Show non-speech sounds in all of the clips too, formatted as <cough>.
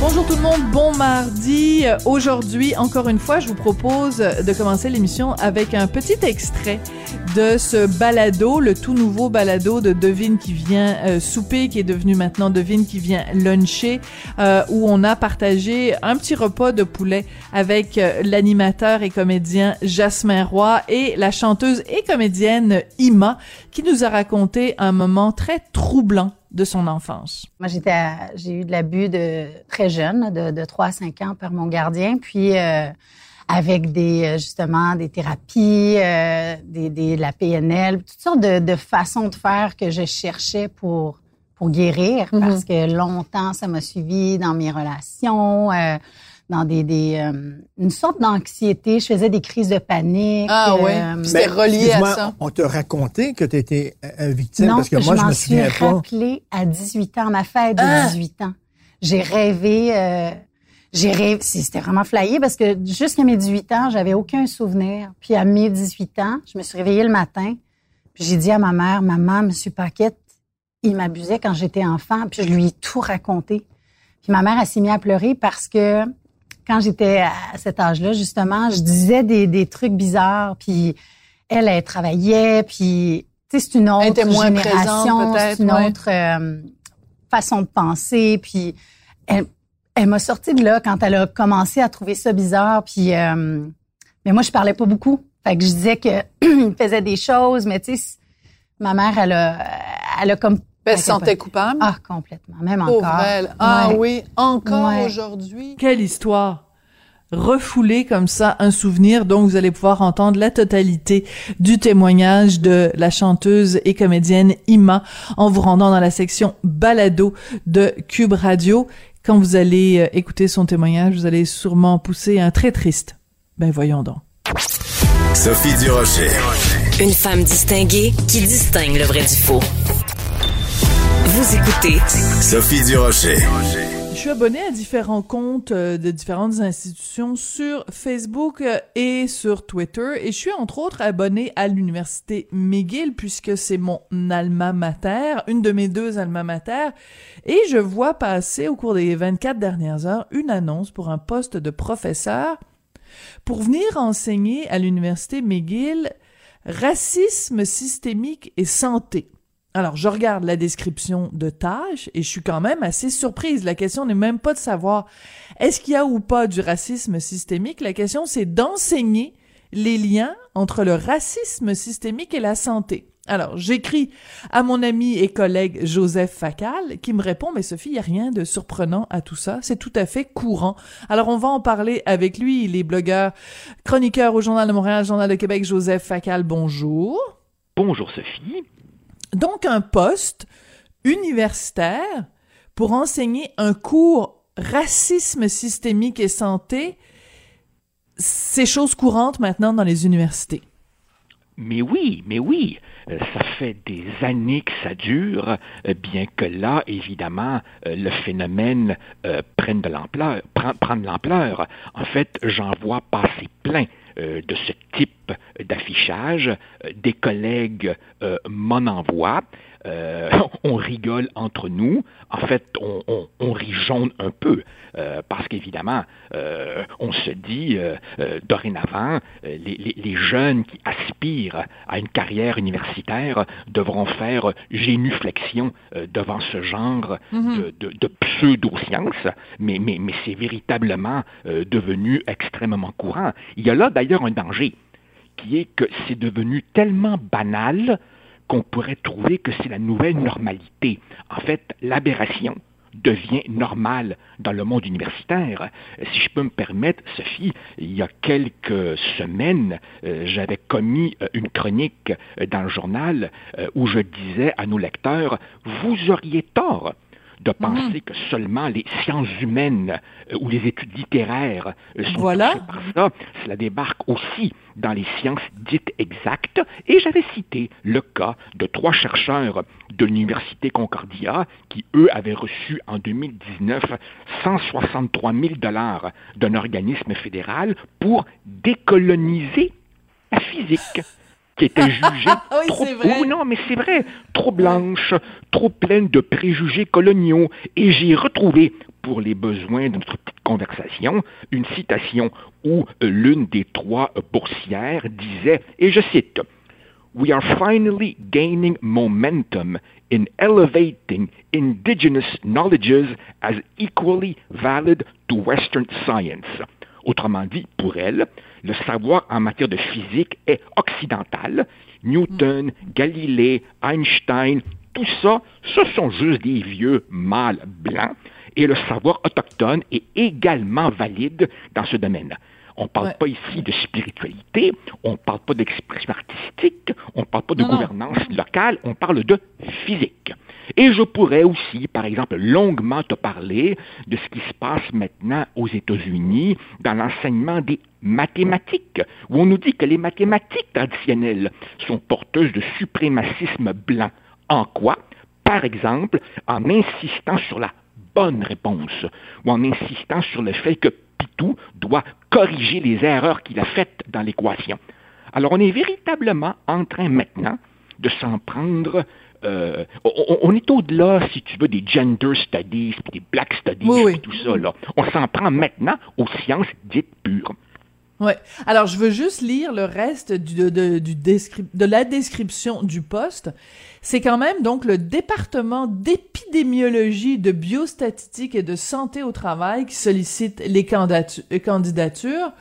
Bonjour tout le monde, bon mardi. Aujourd'hui, encore une fois, je vous propose de commencer l'émission avec un petit extrait de ce balado, le tout nouveau balado de Devine qui vient euh, souper, qui est devenu maintenant Devine qui vient luncher, euh, où on a partagé un petit repas de poulet avec euh, l'animateur et comédien Jasmin Roy et la chanteuse et comédienne Ima, qui nous a raconté un moment très troublant de son enfance? Moi, j'étais, j'ai eu de l'abus de très jeune, de, de 3 à 5 ans par mon gardien, puis euh, avec des euh, justement des thérapies, euh, des, des, la PNL, toutes sortes de, de, façons de faire que je cherchais pour pour guérir, mm-hmm. parce que longtemps ça m'a suivi dans mes relations. Euh, dans des, des euh, une sorte d'anxiété. Je faisais des crises de panique. Ah oui, euh, c'était relié à ça. On t'a raconté que tu étais euh, victime non, parce que moi je, me souviens pas. Je rappelé à 18 ans, ma fête de 18 ah! ans. J'ai rêvé euh, j'ai rêvé, c'était vraiment flyé parce que jusqu'à mes 18 ans, j'avais aucun souvenir. Puis à mes 18 ans, je me suis réveillée le matin, puis j'ai dit à ma mère, maman, monsieur Paquette, il m'abusait quand j'étais enfant, puis je lui ai tout raconté. Puis ma mère a s'est mise à pleurer parce que quand j'étais à cet âge-là, justement, je disais des, des trucs bizarres, puis elle, elle travaillait, puis c'est une autre génération, c'est une autre euh, façon de penser, puis elle, elle m'a sorti de là quand elle a commencé à trouver ça bizarre, puis euh, mais moi je parlais pas beaucoup, fait que je disais que <clears throat> faisait des choses, mais tu sais, ma mère elle a, elle a comme elle se sentait coupable? Ah, complètement. Même encore. Elle. Ah oui, encore aujourd'hui. Quelle histoire! refouler comme ça un souvenir. Donc, vous allez pouvoir entendre la totalité du témoignage de la chanteuse et comédienne Ima en vous rendant dans la section balado de Cube Radio. Quand vous allez euh, écouter son témoignage, vous allez sûrement pousser un très triste. Ben, voyons donc. Sophie Durocher. Une femme distinguée qui distingue le vrai du faux. Vous écoutez Sophie Durocher. Je suis abonnée à différents comptes euh, de différentes institutions sur Facebook euh, et sur Twitter et je suis entre autres abonnée à l'université McGill puisque c'est mon alma mater, une de mes deux alma mater et je vois passer au cours des 24 dernières heures une annonce pour un poste de professeur pour venir enseigner à l'université McGill racisme systémique et santé. Alors, je regarde la description de tâches et je suis quand même assez surprise. La question n'est même pas de savoir est-ce qu'il y a ou pas du racisme systémique. La question, c'est d'enseigner les liens entre le racisme systémique et la santé. Alors, j'écris à mon ami et collègue Joseph Facal qui me répond, mais Sophie, il n'y a rien de surprenant à tout ça, c'est tout à fait courant. Alors, on va en parler avec lui, les blogueurs, chroniqueurs au Journal de Montréal, Journal de Québec, Joseph Facal, bonjour. Bonjour Sophie. Donc, un poste universitaire pour enseigner un cours racisme systémique et santé, c'est chose courante maintenant dans les universités. Mais oui, mais oui, euh, ça fait des années que ça dure, euh, bien que là, évidemment, euh, le phénomène prenne de l'ampleur, de l'ampleur. En fait, j'en vois passer plein de ce type d'affichage. Des collègues m'en envoient. Euh, <laughs> on rigole entre nous. En fait, on, on, on rit jaune un peu euh, parce qu'évidemment, euh, on se dit dorénavant, les, les, les, jeunes qui aspirent à une carrière universitaire devront faire génuflexion devant ce genre mm-hmm. de, de, de pseudo-science, mais, mais, mais c'est véritablement devenu extrêmement courant. Il y a là d'ailleurs un danger qui est que c'est devenu tellement banal qu'on pourrait trouver que c'est la nouvelle normalité. En fait, l'aberration devient normale dans le monde universitaire. Si je peux me permettre, Sophie, il y a quelques semaines, euh, j'avais commis euh, une chronique euh, dans le journal où je disais à nos lecteurs, vous auriez tort de penser que seulement les sciences humaines euh, ou les études littéraires euh, sont Voilà. touchées par ça. Cela débarque aussi dans les sciences dites exactes. Et j'avais cité le cas de trois chercheurs de l'Université Concordia qui, eux, avaient reçu en 2019 163 000 dollars d'un organisme fédéral pour décoloniser la physique qui était <laughs> jugée Oui, trop. Oh, non, mais c'est vrai, trop blanche, trop pleine de préjugés coloniaux. Et j'ai retrouvé, pour les besoins de notre petite conversation, une citation où euh, l'une des trois boursières disait, et je cite, We are finally gaining momentum in elevating indigenous knowledges as equally valid to Western science. Autrement dit, pour elle, le savoir en matière de physique est occidental. Newton, Galilée, Einstein, tout ça, ce sont juste des vieux mâles blancs. Et le savoir autochtone est également valide dans ce domaine. On ne parle Ouais. pas ici de spiritualité, on ne parle pas d'expression artistique, on ne parle pas de Non, non. gouvernance locale, on parle de physique. Et je pourrais aussi, par exemple, longuement te parler de ce qui se passe maintenant aux États-Unis dans l'enseignement des mathématiques, où on nous dit que les mathématiques traditionnelles sont porteuses de suprémacisme blanc. En quoi? Par exemple, en insistant sur la bonne réponse, ou en insistant sur le fait que Pitou doit corriger les erreurs qu'il a faites dans l'équation. Alors on est véritablement en train maintenant de s'en prendre. Euh, on, est au-delà, si tu veux, des gender studies, puis des black studies, Oui, tout ça. Là. On s'en prend maintenant aux sciences dites pures. Ouais. Alors, je veux juste lire le reste du, de, de- du descrip- de la description du poste. C'est quand même donc le département d'épidémiologie, de biostatistique et de santé au travail qui sollicite les euh, candidatures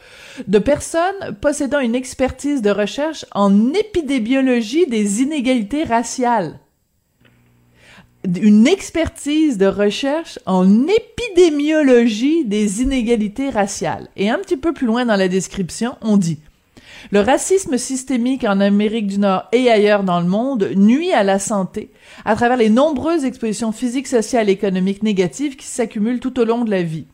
de personnes possédant une expertise de recherche en épidémiologie des inégalités raciales une expertise de recherche en épidémiologie des inégalités raciales. Et un petit peu plus loin dans la description, on dit le racisme systémique en Amérique du Nord et ailleurs dans le monde nuit à la santé à travers les nombreuses expositions physiques, sociales et économiques négatives qui s'accumulent tout au long de la vie.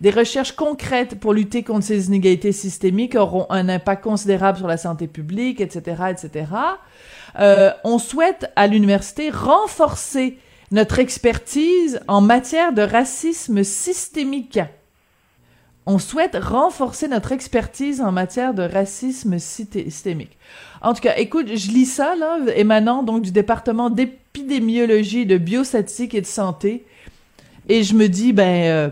Des recherches concrètes pour lutter contre ces inégalités systémiques auront un impact considérable sur la santé publique, etc., etc. Euh, on souhaite à l'université renforcer notre expertise en matière de racisme systémique. On souhaite renforcer notre expertise en matière de racisme systémique. En tout cas, écoute, je lis ça, là, émanant donc du département d'épidémiologie, de biostatistique et de santé. Et je me dis, ben, euh,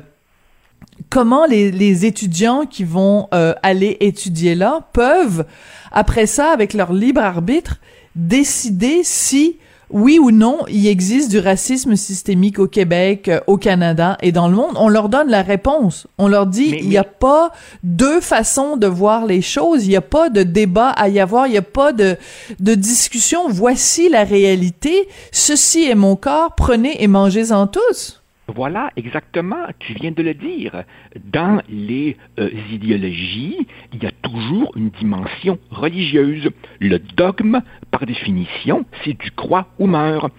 comment les, les étudiants qui vont euh, aller étudier là peuvent, après ça, avec leur libre arbitre, décider si, oui ou non, il existe du racisme systémique au Québec, euh, au Canada et dans le monde. On leur donne la réponse. On leur dit, Mais- il n'y a mais- pas deux façons de voir les choses. Il n'y a pas de débat à y avoir. Il n'y a pas de, de discussion. Voici la réalité. Ceci est mon corps. Prenez et mangez-en tous. Voilà, exactement, tu viens de le dire. Dans les euh, idéologies, il y a toujours une dimension religieuse. Le dogme, par définition, c'est du croix ou meurt.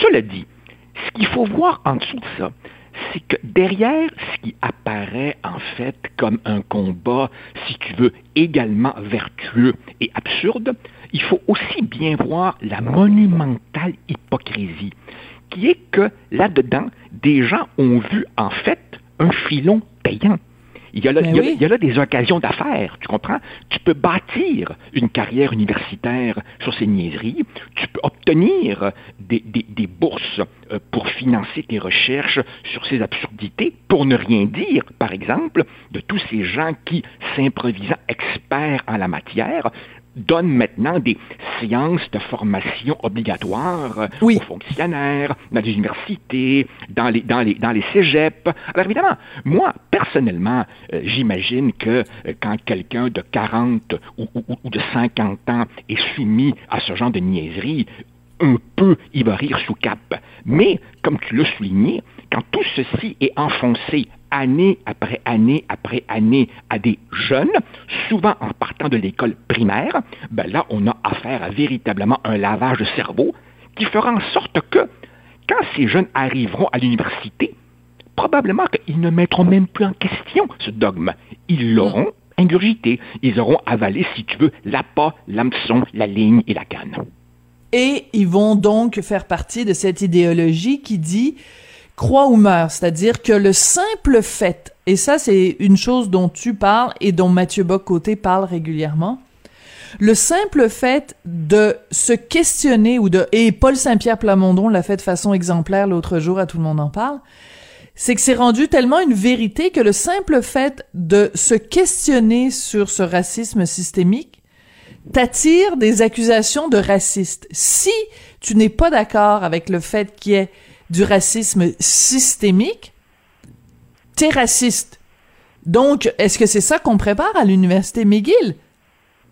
Cela dit, ce qu'il faut voir en dessous de ça, c'est que derrière ce qui apparaît en fait comme un combat, si tu veux, également vertueux et absurde, il faut aussi bien voir la monumentale hypocrisie qui est que là-dedans, des gens ont vu en fait un filon payant. Il y, a là, il, y a, oui. il y a là des occasions d'affaires, tu comprends? Tu peux bâtir une carrière universitaire sur ces niaiseries, tu peux obtenir des, des- des bourses euh, pour financer tes recherches sur ces absurdités, pour ne rien dire, par exemple, de tous ces gens qui, s'improvisant experts en la matière, donnent maintenant des séances de formation obligatoires euh, Oui. aux fonctionnaires, dans les universités, dans les, dans les, dans les cégeps. Alors évidemment, moi, personnellement, euh, j'imagine que euh, quand quelqu'un de 40 ou, ou- ou de 50 ans est soumis à ce genre de niaiserie, un peu, il va rire sous cap. Mais, comme tu l'as souligné, quand tout ceci est enfoncé année après année après année à des jeunes, souvent en partant de l'école primaire, ben là, on a affaire à véritablement un lavage de cerveau qui fera en sorte que quand ces jeunes arriveront à l'université, probablement qu'ils ne mettront même plus en question ce dogme. Ils l'auront ingurgité. Ils auront avalé, si tu veux, l'appât, l'hameçon, la ligne et la canne. Et ils vont donc faire partie de cette idéologie qui dit crois ou meurs, c'est-à-dire que le simple fait, et ça c'est une chose dont tu parles et dont Mathieu Bocoté parle régulièrement, le simple fait de se questionner ou de et Paul Saint-Pierre Plamondon l'a fait de façon exemplaire l'autre jour à tout le monde en parle, c'est que c'est rendu tellement une vérité que le simple fait de se questionner sur ce racisme systémique t'attire des accusations de raciste. Si tu n'es pas d'accord avec le fait qu'il y ait du racisme systémique, t'es raciste. Donc, est-ce que c'est ça qu'on prépare à l'université McGill?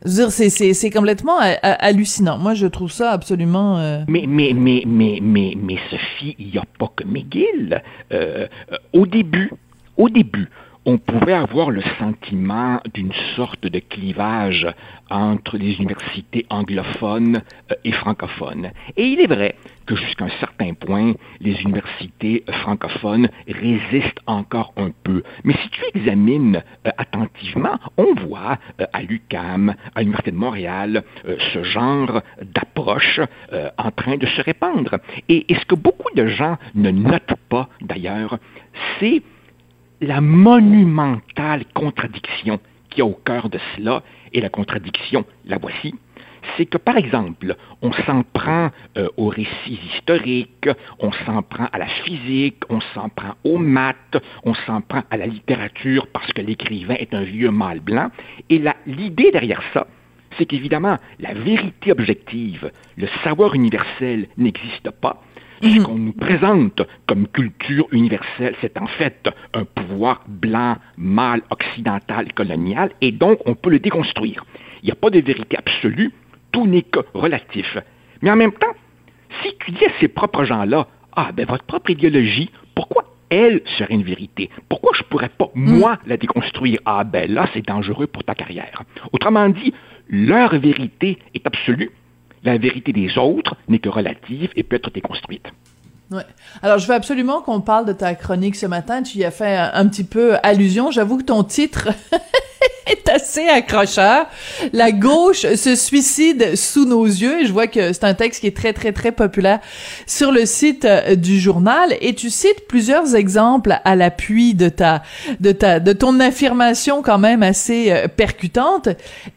C'est complètement hallucinant. Moi, je trouve ça absolument. Euh, mais, mais, mais, mais, mais, Sophie, il n'y a pas que McGill. Euh, euh, au début, au début, on pouvait avoir le sentiment d'une sorte de clivage entre les universités anglophones euh, et francophones. Et il est vrai que jusqu'à un certain point, les universités francophones résistent encore un peu. Mais si tu examines euh, attentivement, on voit euh, à l'UCAM, à l'Université de Montréal, ce genre d'approche en train de se répandre. Et ce que beaucoup de gens ne notent pas, d'ailleurs, c'est la monumentale contradiction qui a au cœur de cela, et la contradiction, la voici, c'est que, par exemple, on s'en prend euh, aux récits historiques, on s'en prend à la physique, on s'en prend aux maths, on s'en prend à la littérature parce que l'écrivain est un vieux mâle blanc, et l'idée derrière ça, c'est qu'évidemment, la vérité objective, le savoir universel n'existe pas, ce mhm. qu'on nous présente comme culture universelle, c'est en fait un pouvoir blanc, mâle, occidental, colonial, et donc on peut le déconstruire. Il n'y a pas de vérité absolue, tout n'est que relatif. Mais en même temps, si tu dis à ces propres gens-là, ah ben votre propre idéologie, pourquoi elle serait une vérité? Pourquoi je ne pourrais pas, mhm. moi, la déconstruire? Ah ben là, c'est dangereux pour ta carrière. Autrement dit, leur vérité est absolue, la vérité des autres n'est que relative et peut être déconstruite. Ouais. Alors, je veux absolument qu'on parle de ta chronique ce matin. Tu y as fait un, petit peu allusion. J'avoue que ton titre <laughs> <laughs> est assez accrocheur. La gauche se suicide sous nos yeux. Et je vois que c'est un texte qui est très, très, très populaire sur le site euh, du journal. Et tu cites plusieurs exemples à l'appui de ta, de ta, de ton affirmation quand même assez euh, percutante.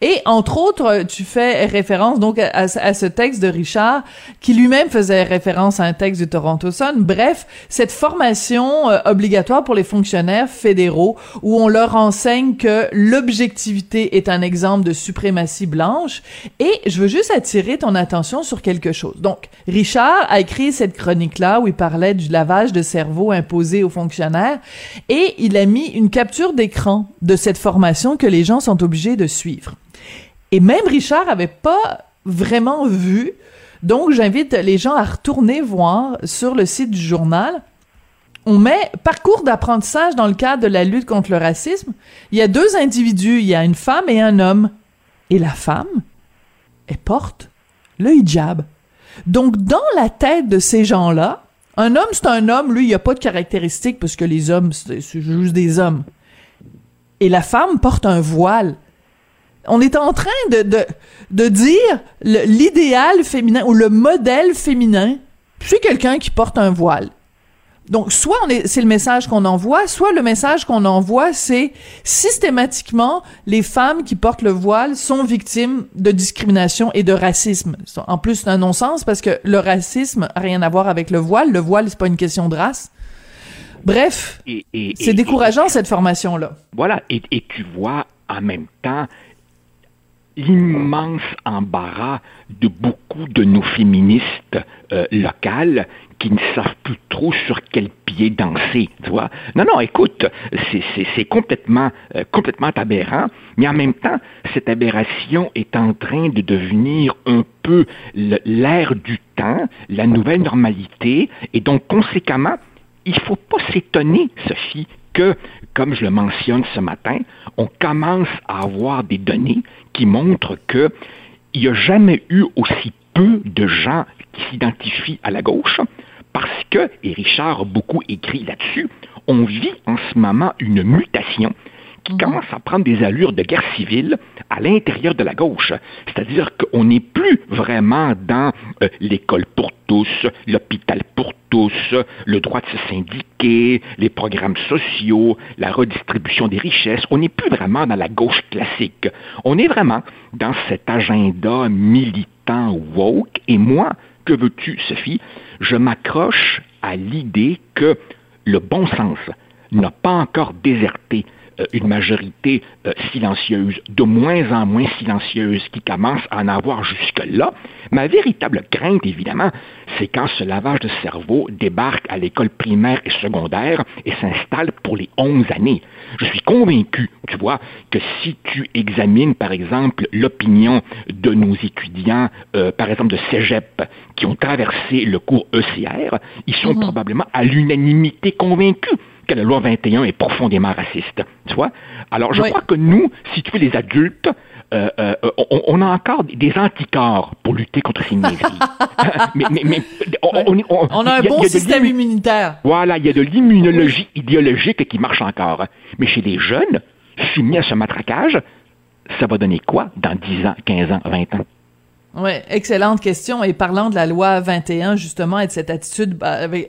Et entre autres, tu fais référence donc à, ce texte de Richard qui lui-même faisait référence à un texte du Toronto Bref, cette formation euh, obligatoire pour les fonctionnaires fédéraux où on leur enseigne que l'objectivité est un exemple de suprématie blanche. Et je veux juste attirer ton attention sur quelque chose. Donc, Richard a écrit cette chronique-là où il parlait du lavage de cerveau imposé aux fonctionnaires et il a mis une capture d'écran de cette formation que les gens sont obligés de suivre. Et même Richard avait pas vraiment vu donc, j'invite les gens à retourner voir sur le site du journal. On met parcours d'apprentissage dans le cadre de la lutte contre le racisme. Il y a deux individus, il y a une femme et un homme. Et la femme, elle porte le hijab. Donc, dans la tête de ces gens-là, un homme, c'est un homme, lui, il n'y a pas de caractéristiques parce que les hommes, c'est juste des hommes. Et la femme porte un voile. On est en train de, de, de dire l'idéal féminin ou le modèle féminin, c'est quelqu'un qui porte un voile. Donc, soit c'est le message qu'on envoie, soit le message qu'on envoie, c'est systématiquement les femmes qui portent le voile sont victimes de discrimination et de racisme. En plus, c'est un non-sens parce que le racisme a rien à voir avec le voile. Le voile, c'est pas une question de race. Bref, c'est décourageant cette formation-là. Voilà, et, et tu vois en même temps l'immense embarras de beaucoup de nos féministes euh, locales qui ne savent plus trop sur quel pied danser, tu vois. Non, non, écoute, c'est complètement, euh, complètement aberrant, mais en même temps, cette aberration est en train de devenir un peu l'air du temps, la nouvelle normalité, et donc conséquemment, il ne faut pas s'étonner, Sophie, que, comme je le mentionne ce matin, on commence à avoir des données qui montrent qu'il n'y a jamais eu aussi peu de gens qui s'identifient à la gauche parce que, et Richard a beaucoup écrit là-dessus, on vit en ce moment une mutation qui commence à prendre des allures de guerre civile à l'intérieur de la gauche. C'est-à-dire qu'on n'est plus vraiment dans euh, l'école pour tous, l'hôpital pour tous, le droit de se syndiquer, les programmes sociaux, la redistribution des richesses. On n'est plus vraiment dans la gauche classique. On est vraiment dans cet agenda militant woke. Et moi, que veux-tu, Sophie? Je m'accroche à l'idée que le bon sens n'a pas encore déserté une majorité euh, silencieuse, de moins en moins silencieuse, qui commence à en avoir jusque-là. Ma véritable crainte, évidemment, c'est quand ce lavage de cerveau débarque à l'école primaire et secondaire et s'installe pour les 11 années. Je suis convaincu, tu vois, que si tu examines, par exemple, l'opinion de nos étudiants, euh, par exemple de Cégep, qui ont traversé le cours ECR, ils sont probablement à l'unanimité convaincus que la loi 21 est profondément raciste. Tu vois? Alors, je Oui. crois que nous, si tu veux, les adultes, euh, euh, on, on a encore des anticorps pour lutter contre ces niaiseries. <laughs> <laughs> mais, mais, mais on, on on- On a un bon système immunitaire. Voilà, il y a de l'immunologie idéologique qui marche encore. Mais chez les jeunes, soumis à ce matraquage, ça va donner quoi dans 10 ans, 15 ans, 20 ans? Ouais, excellente question. Et parlant de la loi 21, justement, et de cette attitude bah, euh,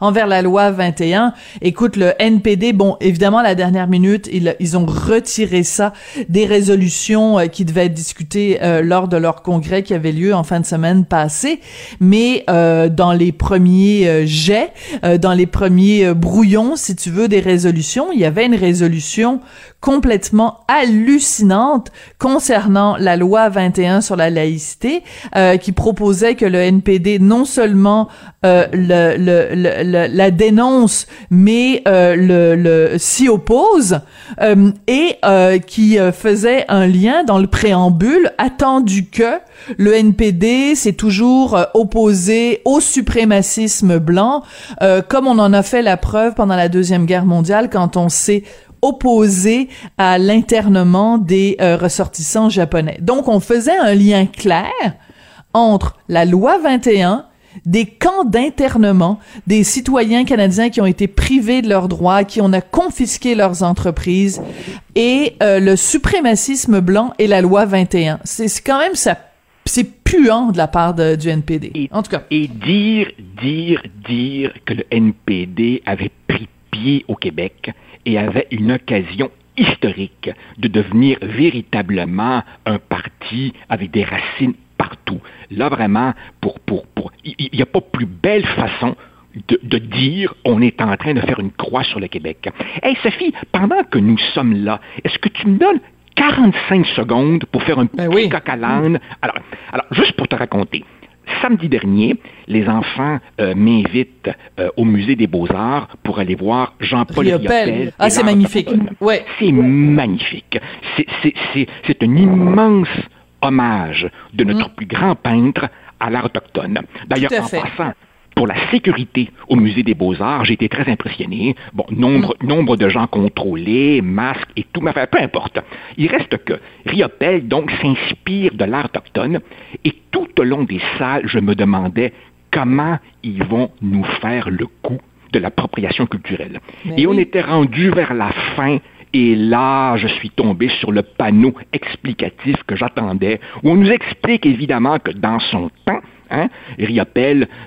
envers la loi 21, écoute, le NPD, bon, évidemment, à la dernière minute, ils, ont retiré ça des résolutions euh, qui devaient être discutées euh, lors de leur congrès qui avait lieu en fin de semaine passée. Mais euh, dans les premiers jets, dans les premiers brouillons, si tu veux, des résolutions, il y avait une résolution complètement hallucinante concernant la loi 21 sur la laïcité euh, qui proposait que le NPD non seulement euh, la dénonce mais euh, le, s'y oppose et qui faisait un lien dans le préambule attendu que le NPD s'est toujours opposé au suprémacisme blanc comme on en a fait la preuve pendant la deuxième guerre mondiale quand on s'est opposé à l'internement des euh, ressortissants japonais. Donc on faisait un lien clair entre la loi 21 des camps d'internement des citoyens canadiens qui ont été privés de leurs droits, qui on a confisqué leurs entreprises, et euh, le suprémacisme blanc et la loi 21. C'est quand même ça, c'est puant de la part de- du NPD. Et- en tout cas, Et dire, dire, dire que le NPD avait pied au Québec et avait une occasion historique de devenir véritablement un parti avec des racines partout. Là, vraiment, pour, pour, pour, il n'y a pas plus belle façon de, de dire on est en train de faire une croix sur le Québec. Hey Sophie, pendant que nous sommes là, est-ce que tu me donnes 45 secondes pour faire un Ben petit oui. coq à l'âne? Alors, alors, juste pour te raconter, samedi dernier, les enfants euh, m'invitent euh, au musée des Beaux-Arts pour aller voir Jean-Paul Riopelle. Ah, c'est magnifique. Ouais. C'est magnifique. C'est- C'est c'est- c'est un immense hommage de notre plus grand peintre à l'art autochtone. D'ailleurs, en fait. passant, pour la sécurité au musée des Beaux-Arts, j'ai été très impressionné. Bon, nombre, Mm. nombre de gens contrôlés, masques et tout, mais enfin, peu importe. Il reste que Riopelle, donc, s'inspire de l'art autochtone et tout au long des salles, je me demandais comment ils vont nous faire le coup de l'appropriation culturelle. Mais et on était rendu vers la fin et là, je suis tombé sur le panneau explicatif que j'attendais, où on nous explique évidemment que dans son temps, hein,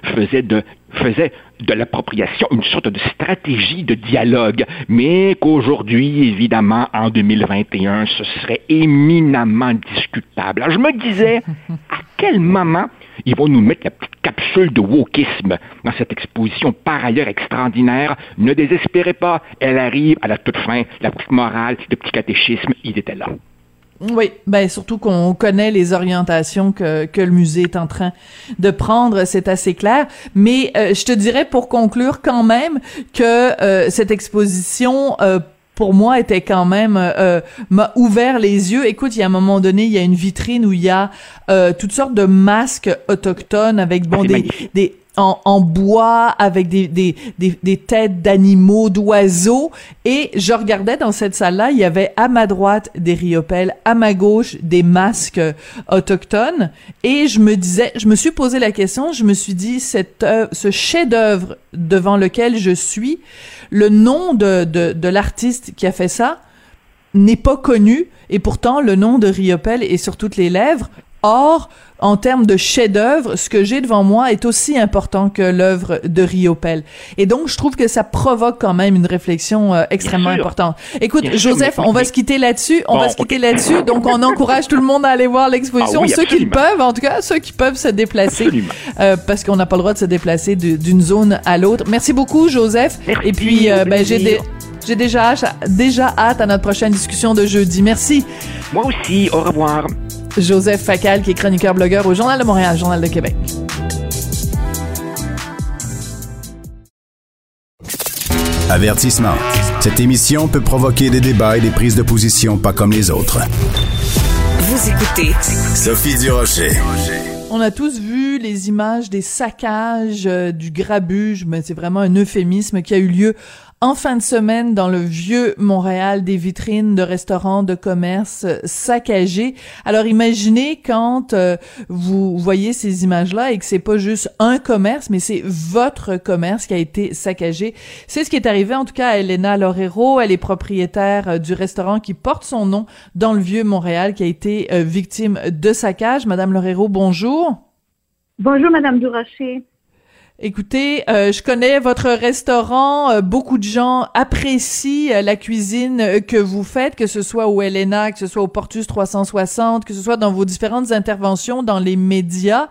faisait de faisait de l'appropriation une sorte de stratégie de dialogue, mais qu'aujourd'hui, évidemment, en 2021, ce serait éminemment discutable. Alors, je me disais, à quel moment ils vont nous mettre la petite capsule de wokisme dans cette exposition par ailleurs extraordinaire? Ne désespérez pas, elle arrive à la toute fin, la petite morale, le petit catéchisme, il était là. Oui, ben surtout qu'on connaît les orientations que, que le musée est en train de prendre, c'est assez clair. Mais euh, je te dirais pour conclure quand même que euh, cette exposition euh, pour moi était quand même euh, m'a ouvert les yeux. Écoute, il y a un moment donné, il y a une vitrine où il y a euh, toutes sortes de masques autochtones avec bon Ah, des en, bois avec des, des, des, têtes d'animaux, d'oiseaux. Et je regardais dans cette salle-là, il y avait à ma droite des riopelles, à ma gauche des masques euh, autochtones. Et je me disais, je me suis posé la question, je me suis dit, œuvre- ce chef-d'œuvre devant lequel je suis, le nom de, de, de l'artiste qui a fait ça n'est pas connu. Et pourtant, le nom de Riopelle est sur toutes les lèvres. Or, en termes de chef-d'œuvre, ce que j'ai devant moi est aussi important que l'œuvre de Riopelle. Et donc, je trouve que ça provoque quand même une réflexion euh, extrêmement importante. Écoute, sûr, Joseph, on va se quitter là-dessus. On Bon, va se quitter là-dessus. Donc, on <laughs> encourage tout le monde à aller voir l'exposition. Ah oui, ceux qui le peuvent, en tout cas, ceux qui peuvent se déplacer. Euh, parce qu'on n'a pas le droit de se déplacer d'une zone à l'autre. Merci beaucoup, Joseph. Merci, Et puis, euh, ben, j'ai des- j'ai déjà, hâte- déjà hâte à notre prochaine discussion de jeudi. Merci. Moi aussi, au revoir. Joseph Facal, qui est chroniqueur blogueur au Journal de Montréal, Journal de Québec. Avertissement. Cette émission peut provoquer des débats et des prises de position pas comme les autres. Vous écoutez Sophie Durocher. On a tous vu les images des saccages, euh, du grabuge, mais c'est vraiment un euphémisme qui a eu lieu en fin de semaine dans le vieux Montréal des vitrines de restaurants, de commerces euh, saccagées. Alors imaginez quand euh, vous voyez ces images-là et que c'est pas juste un commerce, mais c'est votre commerce qui a été saccagé. C'est ce qui est arrivé en tout cas à Elena Lorero. Elle est propriétaire euh, du restaurant qui porte son nom dans le vieux Montréal qui a été euh, victime de saccage. Madame Lorero, bonjour. Bonjour, Madame Durocher. Écoutez, euh, je connais votre restaurant. euh, beaucoup de gens apprécient euh, la cuisine euh, que vous faites, que ce soit au Elena, que ce soit au Portus 360, que ce soit dans vos différentes interventions dans les médias.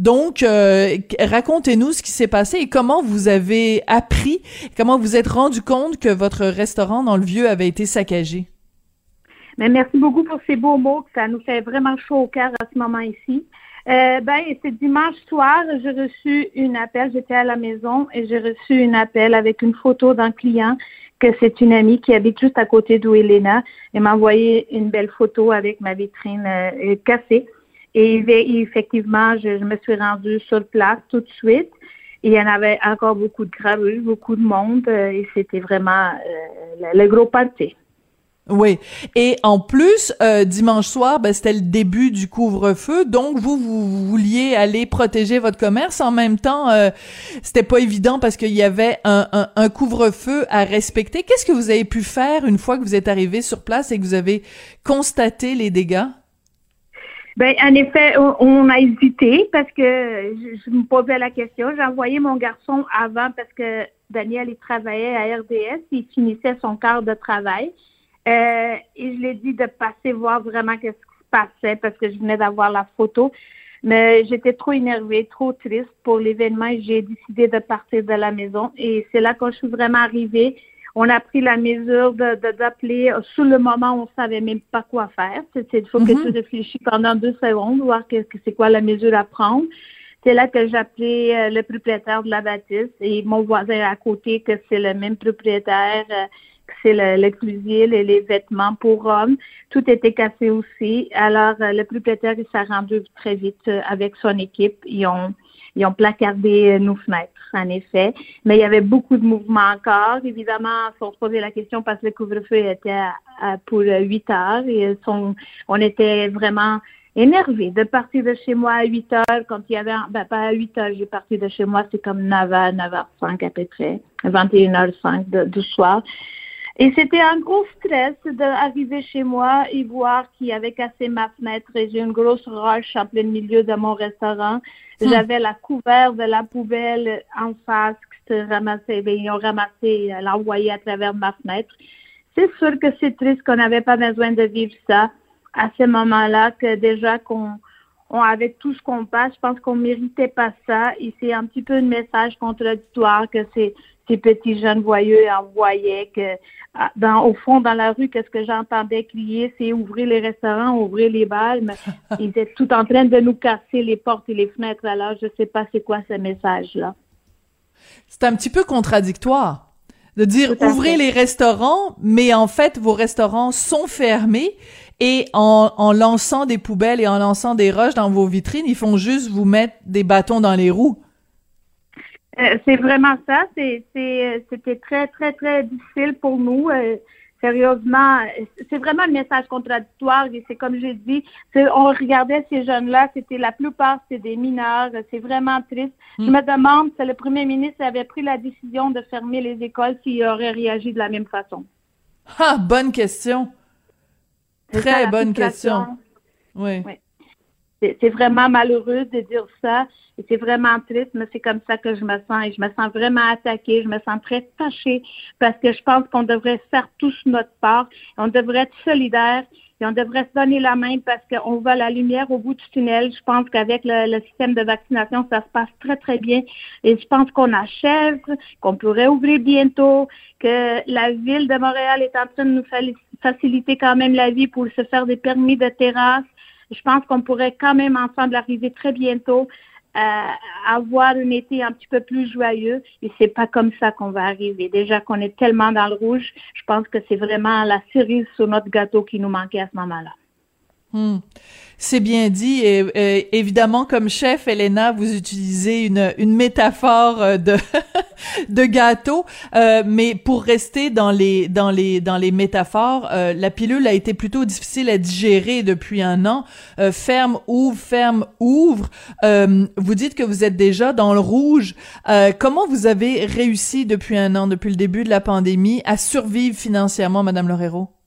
Donc, euh, racontez-nous ce qui s'est passé et comment vous avez appris, comment vous êtes rendu compte que votre restaurant dans le vieux avait été saccagé. Mais merci beaucoup pour ces beaux mots. Ça nous fait vraiment chaud au cœur à ce moment ici. Euh, ben, c'est dimanche soir, j'ai reçu une appel. J'étais à la maison et j'ai reçu une appel avec une photo d'un client que c'est une amie qui habite juste à côté d'où Elena. Elle m'a envoyé une belle photo avec ma vitrine euh, cassée. Et il- et effectivement, je, me suis rendue sur place tout de suite. Et il y en avait encore beaucoup de gravures, beaucoup de monde. euh, et c'était vraiment euh, le, le gros party. Oui. Et en plus, euh, dimanche soir, ben, c'était le début du couvre-feu. Donc, vous, vous vouliez aller protéger votre commerce. En même temps, euh, c'était pas évident parce qu'il y avait un, un, un couvre-feu à respecter. Qu'est-ce que vous avez pu faire une fois que vous êtes arrivé sur place et que vous avez constaté les dégâts? Ben, en effet, on, on a hésité parce que je, je me posais la question. J'ai envoyé mon garçon avant parce que Daniel, il travaillait à RDS, il finissait son quart de travail. Euh, et je lui ai dit de passer voir vraiment qu'est-ce qui se passait parce que je venais d'avoir la photo. Mais j'étais trop énervée, trop triste pour l'événement et j'ai décidé de partir de la maison. Et c'est là quand je suis vraiment arrivée. On a pris la mesure de d'appeler sur le moment où on savait même pas quoi faire. C'est il faut que Mhm. tu réfléchis pendant deux secondes, voir que, que c'est quoi la mesure à prendre. C'est là que j'ai appelé euh, le propriétaire de la bâtisse et mon voisin à côté que c'est le même propriétaire, euh, c'est le, le cuisine et les vêtements pour hommes. Tout était cassé aussi. Alors euh, le propriétaire il s'est rendu très vite euh, avec son équipe. Ils ont ils ont placardé euh, nos fenêtres, en effet. Mais il y avait beaucoup de mouvements encore. Évidemment, on se posait la question parce que le couvre-feu était à- à- pour euh, 8 heures et son- on était vraiment énervés de partir de chez moi à 8 heures quand il y avait, ben, pas à 8 heures, j'ai parti de chez moi, c'est comme 9 h 9h05 à peu près, 21h05 de- du soir. Et c'était un gros stress d'arriver chez moi et voir qu'il y avait cassé ma fenêtre et j'ai une grosse roche en plein milieu de mon restaurant. Hmm. J'avais la couverte de la poubelle en face que se ramassait, ben, ils ont ramassé, euh, l'envoyé à travers ma fenêtre. C'est sûr que c'est triste qu'on n'avait pas besoin de vivre ça à ce moment-là, que déjà qu'on on, avec tout ce qu'on passe, je pense qu'on méritait pas ça. Et c'est un petit peu un message contradictoire que ces, ces petits jeunes voyeux envoyaient que ah, dans, au fond, dans la rue, qu'est-ce que j'entendais crier, c'est ouvrir les restaurants, ouvrir les balles, mais <laughs> ils étaient tout en train de nous casser les portes et les fenêtres. Alors, je sais pas c'est quoi ce message-là. C'est un petit peu contradictoire de dire ouvrez fait. les restaurants, mais en fait, vos restaurants sont fermés et en, en lançant des poubelles et en lançant des roches dans vos vitrines, ils font juste vous mettre des bâtons dans les roues. Euh, c'est vraiment ça. C'était très, très, très difficile pour nous. Euh, sérieusement, c'est vraiment un message contradictoire. Et c'est comme j'ai dit, on regardait ces jeunes-là, c'était la plupart, c'était des mineurs. C'est vraiment triste. Je me demande si le premier ministre avait pris la décision de fermer les écoles s'il aurait réagi de la même façon. Ah, bonne question. Très bonne situation. question. Oui. C'est vraiment malheureux de dire ça et c'est vraiment triste, mais c'est comme ça que je me sens. Et je me sens vraiment attaquée, je me sens très fâchée parce que je pense qu'on devrait faire tous notre part, on devrait être solidaires et on devrait se donner la main parce qu'on voit la lumière au bout du tunnel. Je pense qu'avec le, le système de vaccination, ça se passe très, très bien. Et je pense qu'on achève, qu'on pourrait ouvrir bientôt, que la ville de Montréal est en train de nous faciliter quand même la vie pour se faire des permis de terrasse. Je pense qu'on pourrait quand même ensemble arriver très bientôt avoir un été un petit peu plus joyeux et c'est pas comme ça qu'on va arriver. Déjà qu'on est tellement dans le rouge, je pense que c'est vraiment la cerise sur notre gâteau qui nous manquait à ce moment-là. Hmm. C'est bien dit. Et, et évidemment, comme chef, Elena, vous utilisez une, métaphore euh, <laughs> de, gâteau. Euh, mais pour rester dans les, métaphores, euh, la pilule a été plutôt difficile à digérer depuis un an. Euh, ferme, ouvre, ferme, ouvre. Euh, vous dites que vous êtes déjà dans le rouge. Euh, comment vous avez réussi depuis un an, depuis le début de la pandémie, à survivre financièrement, Madame Lorero?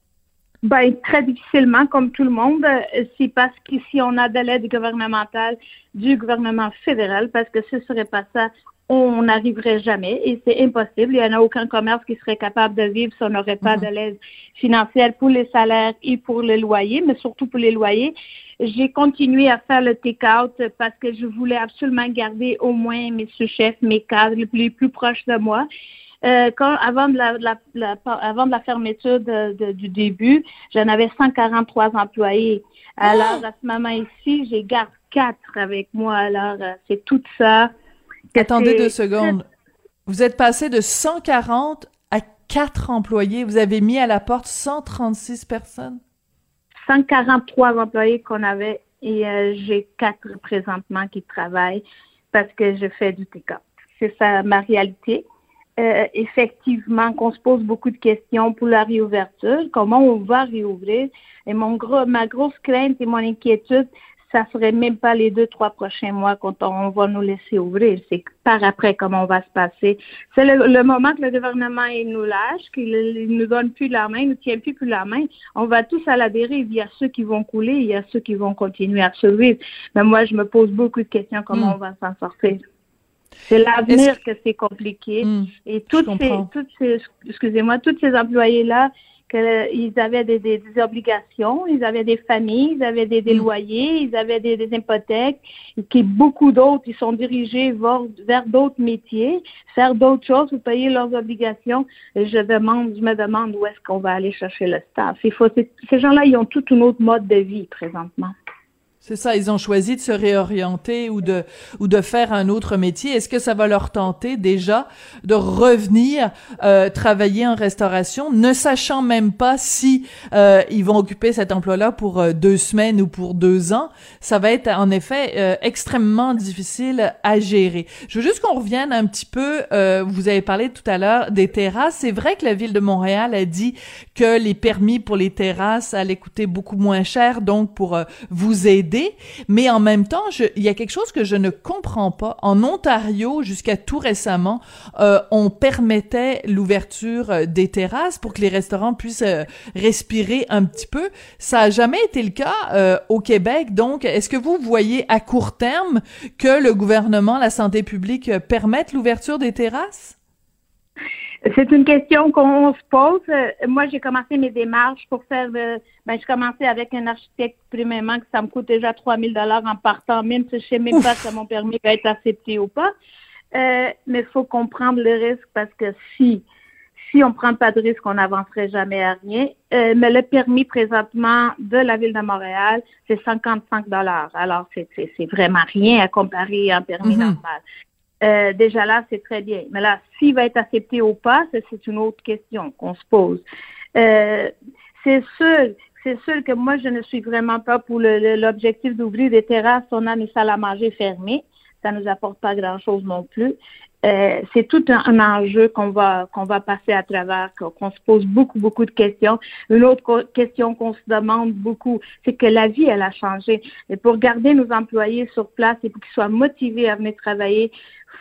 Ben, très difficilement, comme tout le monde. Euh, C'est parce qu'ici, on a de l'aide gouvernementale du gouvernement fédéral, parce que ce serait pas ça, on n'arriverait jamais et c'est impossible. Il n'y en a aucun commerce qui serait capable de vivre si on n'aurait pas de l'aide financière pour les salaires et pour les loyers, mais surtout pour les loyers. J'ai continué à faire le take-out parce que je voulais absolument garder au moins mes sous-chefs, mes cadres les plus, les plus proches de moi. Euh, quand, avant, de la, la- la- avant de la fermeture de- de- du début, j'en avais 143 employés. Alors, à ce moment ici, j'ai garde quatre avec moi. Alors, euh, c'est tout ça. Attendez deux secondes. Vous êtes passé de 140 à 4 employés. Vous avez mis à la porte 136 personnes? 143 employés qu'on avait et euh, j'ai quatre présentement qui travaillent parce que je fais du take-out. C'est ça ma réalité. Euh, effectivement, qu'on se pose beaucoup de questions pour la réouverture, comment on va réouvrir? Et mon gros, ma grosse crainte et mon inquiétude, ça ferait même pas les deux, trois prochains mois quand on va nous laisser ouvrir. C'est par après comment on va se passer. C'est le, le moment que le gouvernement il nous lâche, qu'il il nous donne plus la main, nous tient plus, plus la main. On va tous à la dérive. Il y a ceux qui vont couler, il y a ceux qui vont continuer à survivre. Mais moi, je me pose beaucoup de questions comment Hmm. on va s'en sortir. C'est l'avenir que c'est compliqué. Hmm. Et toutes ces, toutes ces, excusez-moi, tous ces employés-là, que, ils avaient des, des, des obligations, ils avaient des familles, ils avaient des, des loyers, ils avaient des, des hypothèques, et qui beaucoup d'autres, ils sont dirigés vers, vers d'autres métiers, faire d'autres choses pour payer leurs obligations. Et je demande, je me demande où est-ce qu'on va aller chercher le staff. Il faut, ces ces gens-là, ils ont tout un autre mode de vie présentement. C'est ça, ils ont choisi de se réorienter ou de ou de faire un autre métier. Est-ce que ça va leur tenter déjà de revenir euh, travailler en restauration, ne sachant même pas si euh, ils vont occuper cet emploi-là pour euh, deux semaines ou pour deux ans? Ça va être en effet euh, extrêmement difficile à gérer. Je veux juste qu'on revienne un petit peu. euh, vous avez parlé tout à l'heure des terrasses. C'est vrai que la ville de Montréal a dit que les permis pour les terrasses allaient coûter beaucoup moins cher, donc pour vous aider. Mais en même temps, il y a quelque chose que je ne comprends pas. En Ontario, jusqu'à tout récemment, euh, on permettait l'ouverture euh, des terrasses pour que les restaurants puissent euh, respirer un petit peu. Ça a jamais été le cas au Québec. Donc, est-ce que vous voyez à court terme que le gouvernement, la santé publique euh, permette l'ouverture des terrasses? C'est une question qu'on se pose. Euh, Moi, j'ai commencé mes démarches pour faire. euh, ben, je commençais avec un architecte premièrement que ça me coûte déjà 3000 dollars en partant, même si je sais même pas si mon permis va être accepté ou pas. Euh, mais il faut comprendre le risque parce que si si on prend pas de risque, on n'avancerait jamais à rien. Euh, mais le permis présentement de la ville de Montréal, c'est 55 dollars. Alors c'est vraiment rien à comparer à un permis Mhm. normal. Euh, déjà là, c'est très bien. Mais là, s'il va être accepté ou pas, c'est une autre question qu'on se pose. Euh, c'est sûr, que moi, je ne suis vraiment pas pour l'objectif d'ouvrir des terrasses. On a une salle à manger fermée. Ça nous apporte pas grand-chose non plus. euh, c'est tout un, enjeu qu'on va qu'on va passer à travers, qu'on se pose beaucoup beaucoup de questions. Une autre question qu'on se demande beaucoup, c'est que la vie elle a changé. Et pour garder nos employés sur place et pour qu'ils soient motivés à venir travailler,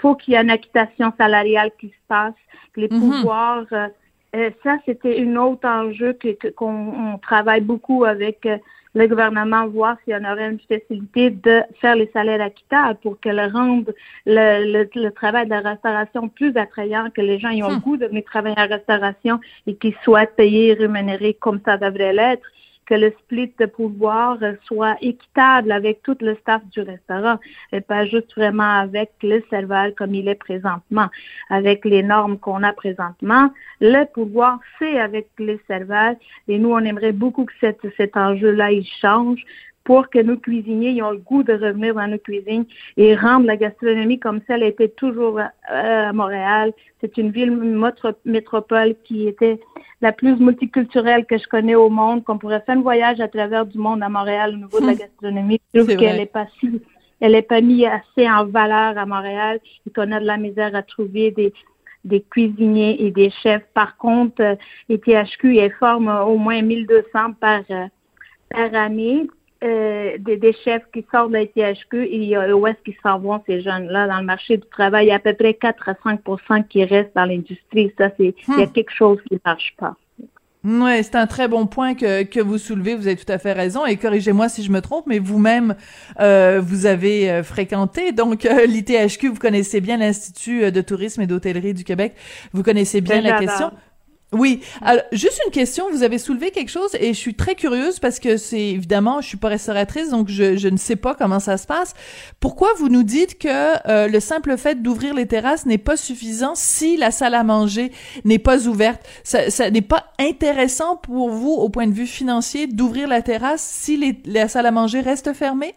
faut qu'il y ait une acquittation salariale qui se passe, que les mm-hmm. pouvoirs euh, euh, ça, c'était une autre enjeu que qu'on travaille beaucoup avec le gouvernement voir s'il y en aurait une facilité de faire les salaires équitables pour qu'elle rende le, le, travail de la restauration plus attrayant, que les gens aient le hmm. goût de venir travailler en restauration et qu'ils soient payés et rémunérés comme ça devrait l'être que le split de pouvoir soit équitable avec tout le staff du restaurant et pas juste vraiment avec le serveur comme il est présentement. Avec les normes qu'on a présentement, le pouvoir, c'est avec les serveurs et nous, on aimerait beaucoup que cet, cet enjeu-là, il change pour que nos cuisiniers aient le goût de revenir dans nos cuisines et rendre la gastronomie comme celle était toujours euh, à Montréal. C'est une ville métropole qui était la plus multiculturelle que je connais au monde, qu'on pourrait faire un voyage à travers du monde à Montréal au niveau de la <laughs> gastronomie. Je trouve qu'elle n'est pas si, elle n'est pas mise assez en valeur à Montréal et qu'on a de la misère à trouver des, des cuisiniers et des chefs. Par contre, euh, les THQ, elles forment au moins 1200 par, euh, par année. Euh, des, des, chefs qui sortent de la THQ et où est-ce qu'ils s'en vont, ces jeunes-là, dans le marché du travail. Il y a à peu près 4 à 5% qui restent dans l'industrie. Ça, c'est, il y a hmm. quelque chose qui ne marche pas. Oui, c'est un très bon point que, que vous soulevez. Vous avez tout à fait raison. Et corrigez-moi si je me trompe, mais vous-même, euh, vous avez euh, fréquenté donc euh, l'ITHQ. Vous connaissez bien l'Institut de tourisme et d'hôtellerie du Québec. Vous connaissez bien la question. Oui. Alors, juste une question. Vous avez soulevé quelque chose et je suis très curieuse parce que c'est évidemment, je suis pas restauratrice, donc je, je ne sais pas comment ça se passe. Pourquoi vous nous dites que euh, le simple fait d'ouvrir les terrasses n'est pas suffisant si la salle à manger n'est pas ouverte? Ça, ça n'est pas intéressant pour vous au point de vue financier d'ouvrir la terrasse si les, la salle à manger reste fermée?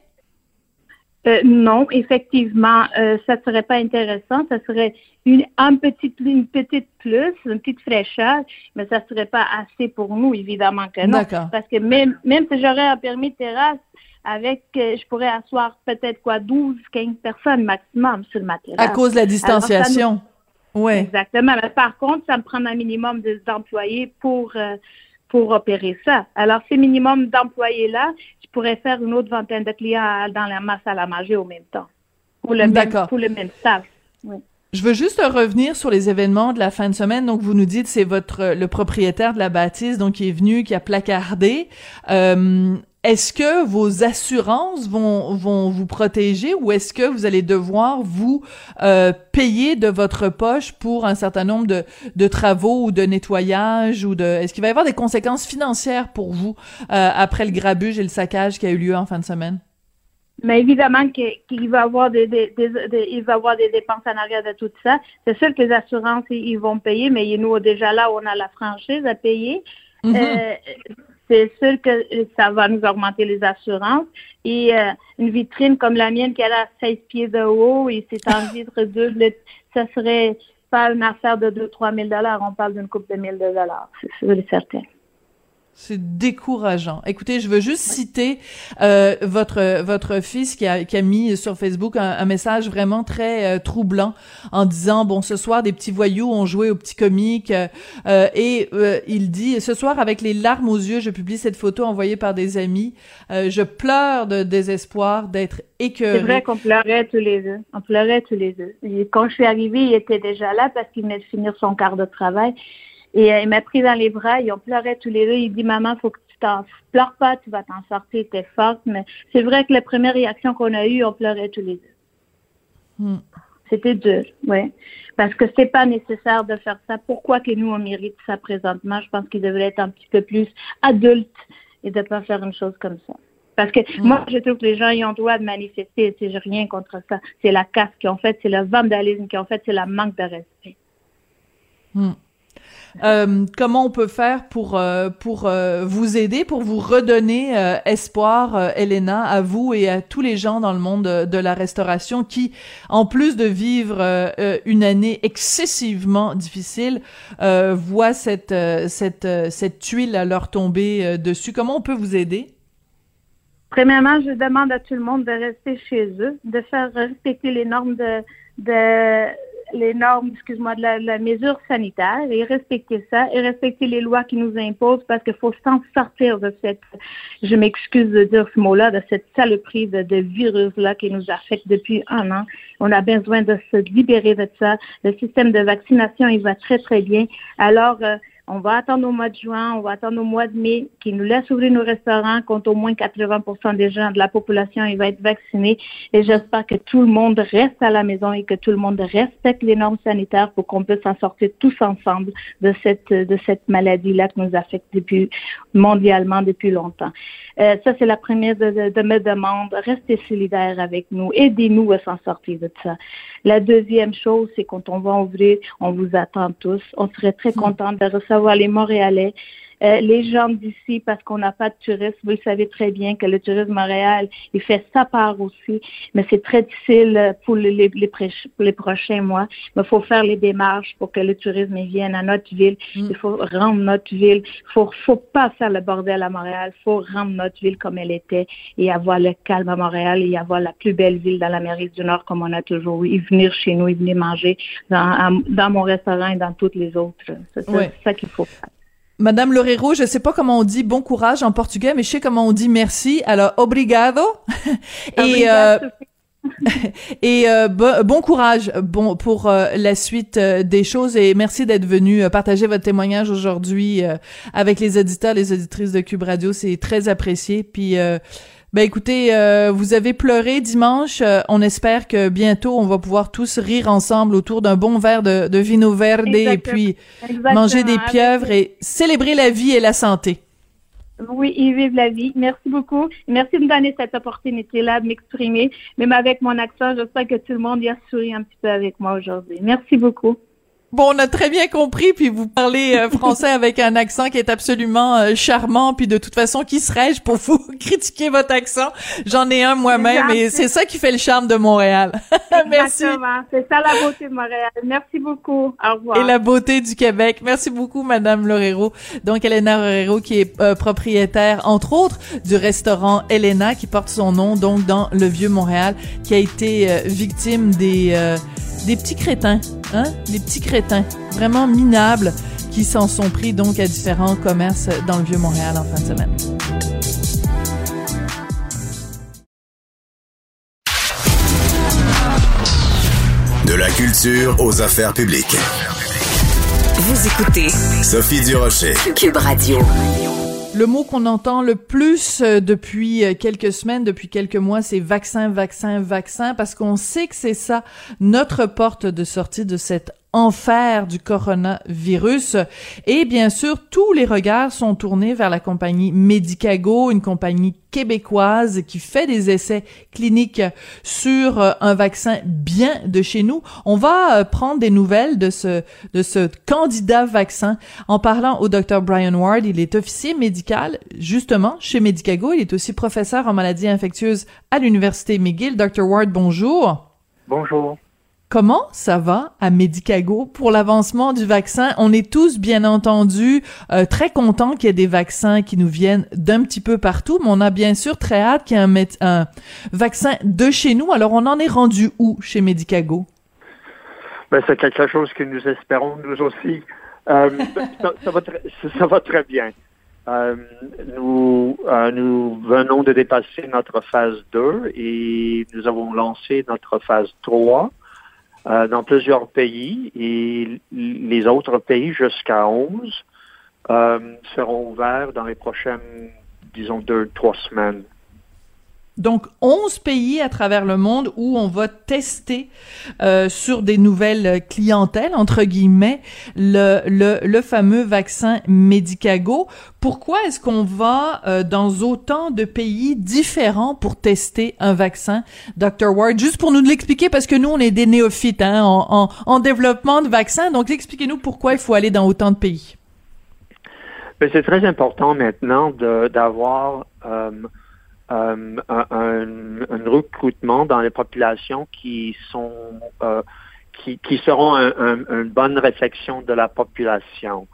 Euh, non, effectivement, euh, ça serait pas intéressant. Ça serait une, un petit, une petite plus, une petite fraîcheur, mais ça serait pas assez pour nous, évidemment que non. Parce que même, même si j'aurais un permis de terrasse, avec, euh, je pourrais asseoir peut-être quoi, 12, 15 personnes maximum sur ma terrasse. À cause de la distanciation. Oui. Exactement. Mais par contre, ça me prend un minimum d'employés pour, euh, pour opérer ça. Alors, ces minimums d'employés-là, pourrais faire une autre vingtaine de clients dans la masse à la manger au même temps. Pour le même, pour le même staff. Oui. Je veux juste revenir sur les événements de la fin de semaine. Donc, vous nous dites c'est votre le propriétaire de la bâtisse, donc qui est venu, qui a placardé. Euh, est-ce que vos assurances vont vont vous protéger ou est-ce que vous allez devoir vous euh, payer de votre poche pour un certain nombre de, de travaux ou de nettoyage ou de est-ce qu'il va y avoir des conséquences financières pour vous euh, après le grabuge et le saccage qui a eu lieu en fin de semaine? Mais évidemment qu'il va avoir des, des, il va avoir des dépenses en arrière de tout ça. C'est sûr que les assurances, ils vont payer, mais nous, déjà là, on a la franchise à payer. Mm-hmm. Euh, c'est sûr que ça va nous augmenter les assurances. Et euh, une vitrine comme la mienne qui a 16 pieds de haut et c'est en <laughs> vitre double, ça serait pas une affaire de 2-3 000 On parle d'une coupe de 1000 dollars, c'est sûr et certain. C'est décourageant. Écoutez, je veux juste citer euh, votre votre fils qui a, qui a mis sur Facebook un, message vraiment très euh, troublant en disant bon ce soir des petits voyous ont joué au petit comique euh, et il dit ce soir avec les larmes aux yeux je publie cette photo envoyée par des amis je pleure de désespoir d'être écœuré. C'est vrai qu'on pleurait tous les deux. On pleurait tous les deux. quand je suis arrivée il était déjà là parce qu'il venait de finir son quart de travail. Et euh, il m'a pris dans les bras, ils ont pleuré tous les deux. Il dit, maman, faut que tu t'en pleures pas, tu vas t'en sortir, t'es forte. Mais c'est vrai que la première réaction qu'on a eue, on pleurait tous les deux. Hmm. C'était dur, oui. Parce que c'est pas nécessaire de faire ça. Pourquoi que nous, on mérite ça présentement? Je pense qu'il devrait être un petit peu plus adulte et de pas faire une chose comme ça. Parce que hmm. moi, je trouve que les gens y ont droit de manifester. J'ai rien contre ça. C'est la casse qu'ils ont fait, c'est le vandalisme qu'ils ont fait, c'est le manque de respect. Hmm. Euh, comment on peut faire pour euh, pour euh, vous aider, pour vous redonner espoir, Elena, à vous et à tous les gens dans le monde de, la restauration qui, en plus de vivre une année excessivement difficile, voient cette cette cette tuile à leur tomber dessus. Comment on peut vous aider? Premièrement, je demande à tout le monde de rester chez eux, de faire respecter les normes de, de les normes, excuse-moi, de la, la, mesure sanitaire et respecter ça et respecter les lois qui nous imposent parce qu'il faut s'en sortir de cette, je m'excuse de dire ce mot-là, de cette saloperie de, de virus-là qui nous affecte depuis un an. On a besoin de se libérer de ça. Le système de vaccination, il va très, très bien. Alors, euh, on va attendre au mois de juin, on va attendre au mois de mai, qu'ils nous laissent ouvrir nos restaurants, quand au moins 80% des gens de la population il va être vaccinés. Et j'espère que tout le monde reste à la maison et que tout le monde respecte les normes sanitaires pour qu'on puisse en sortir tous ensemble de cette de cette maladie-là qui nous affecte depuis mondialement depuis longtemps. Euh, ça, c'est la première de, de, de mes demandes. Restez solidaires avec nous. Aidez-nous à s'en sortir de ça. La deuxième chose, c'est quand on va ouvrir, on vous attend tous. On serait très content de recevoir les Montréalais. Euh, les gens d'ici, parce qu'on n'a pas de tourisme, vous le savez très bien que le tourisme Montréal, il fait sa part aussi, mais c'est très difficile pour les, les, les, prochains mois. Mais il faut faire les démarches pour que le tourisme vienne à notre ville. Mm. Il faut rendre notre ville. Il faut, faut pas faire le bordel à Montréal. Il faut rendre notre ville comme elle était et avoir le calme à Montréal et avoir la plus belle ville dans l'Amérique du Nord comme on a toujours eu. venir chez nous, et venir manger dans, dans mon restaurant et dans toutes les autres. C'est ça qu'il faut faire. Madame Lorero, je sais pas comment on dit bon courage en portugais, mais je sais comment on dit merci. Alors, obrigado. <laughs> <laughs> et euh, et euh, bon, courage bon pour euh, la suite des choses et merci d'être venu partager votre témoignage aujourd'hui avec les auditeurs, les auditrices de Cube Radio, c'est très apprécié. Puis ben écoutez, euh, vous avez pleuré dimanche. Euh, on espère que bientôt on va pouvoir tous rire ensemble autour d'un bon verre de, de vino verde et puis Exactement. manger des pieuvres et célébrer la vie et la santé. Oui, et vive la vie. Merci beaucoup. Merci de me donner cette opportunité-là de m'exprimer. Même avec mon accent, j'espère que tout le monde y a souri un petit peu avec moi aujourd'hui. Merci beaucoup. Bon, on a très bien compris, puis vous parlez euh, français <laughs> avec un accent qui est absolument euh, charmant, puis de toute façon, qui serais-je pour vous <laughs> critiquer votre accent? J'en ai un moi-même, et c'est ça qui fait le charme de Montréal. <laughs> Merci. C'est ça la beauté de Montréal. Merci beaucoup. Au revoir. Et la beauté du Québec. Merci beaucoup, Madame Lorero. Donc, Elena Lorero, qui est euh, propriétaire, entre autres, du restaurant Elena, qui porte son nom, donc, dans le Vieux-Montréal, qui a été victime des des petits crétins, hein, des petits crétins vraiment minables qui s'en sont pris donc à différents commerces dans le vieux Montréal en fin de semaine. De la culture aux affaires publiques. Vous écoutez Sophie Durocher, Cube Radio. Le mot qu'on entend le plus euh, depuis euh, quelques semaines, depuis quelques mois, c'est vaccin, vaccin, vaccin, parce qu'on sait que c'est ça notre porte de sortie de cette enfer du coronavirus. Et bien sûr, tous les regards sont tournés vers la compagnie Medicago, une compagnie québécoise qui fait des essais cliniques sur euh, un vaccin bien de chez nous. On va euh, prendre des nouvelles de ce de ce candidat vaccin en parlant au docteur Brian Ward. Il est officier médical justement chez Medicago. Il est aussi professeur en maladies infectieuses à l'université McGill. Dr Ward, bonjour. Bonjour. Comment ça va à Medicago pour l'avancement du vaccin? On est tous, bien entendu, euh, très contents qu'il y ait des vaccins qui nous viennent d'un petit peu partout, mais on a bien sûr très hâte qu'il y ait un, un, vaccin de chez nous. Alors, on en est rendu où chez Medicago? Ben, c'est quelque chose que nous espérons, nous aussi. Euh, <laughs> ça, va très bien. Euh, nous, nous venons de dépasser notre phase 2 et nous avons lancé notre phase 3 euh, dans plusieurs pays et les autres pays jusqu'à 11 euh, seront ouverts dans les prochaines, disons, deux, trois semaines. Donc, 11 pays à travers le monde où on va tester euh, sur des nouvelles clientèles, entre guillemets, le, le, le fameux vaccin Medicago. Pourquoi est-ce qu'on va euh, dans autant de pays différents pour tester un vaccin, Dr. Ward? Juste pour nous l'expliquer, parce que nous, on est des néophytes hein, en, en, en développement de vaccins. Donc, expliquez-nous pourquoi il faut aller dans autant de pays. C'est très important maintenant d'avoir... Euh, euh, un, un, recrutement dans les populations qui sont euh, qui, qui, seront un, une bonne réflexion de la population.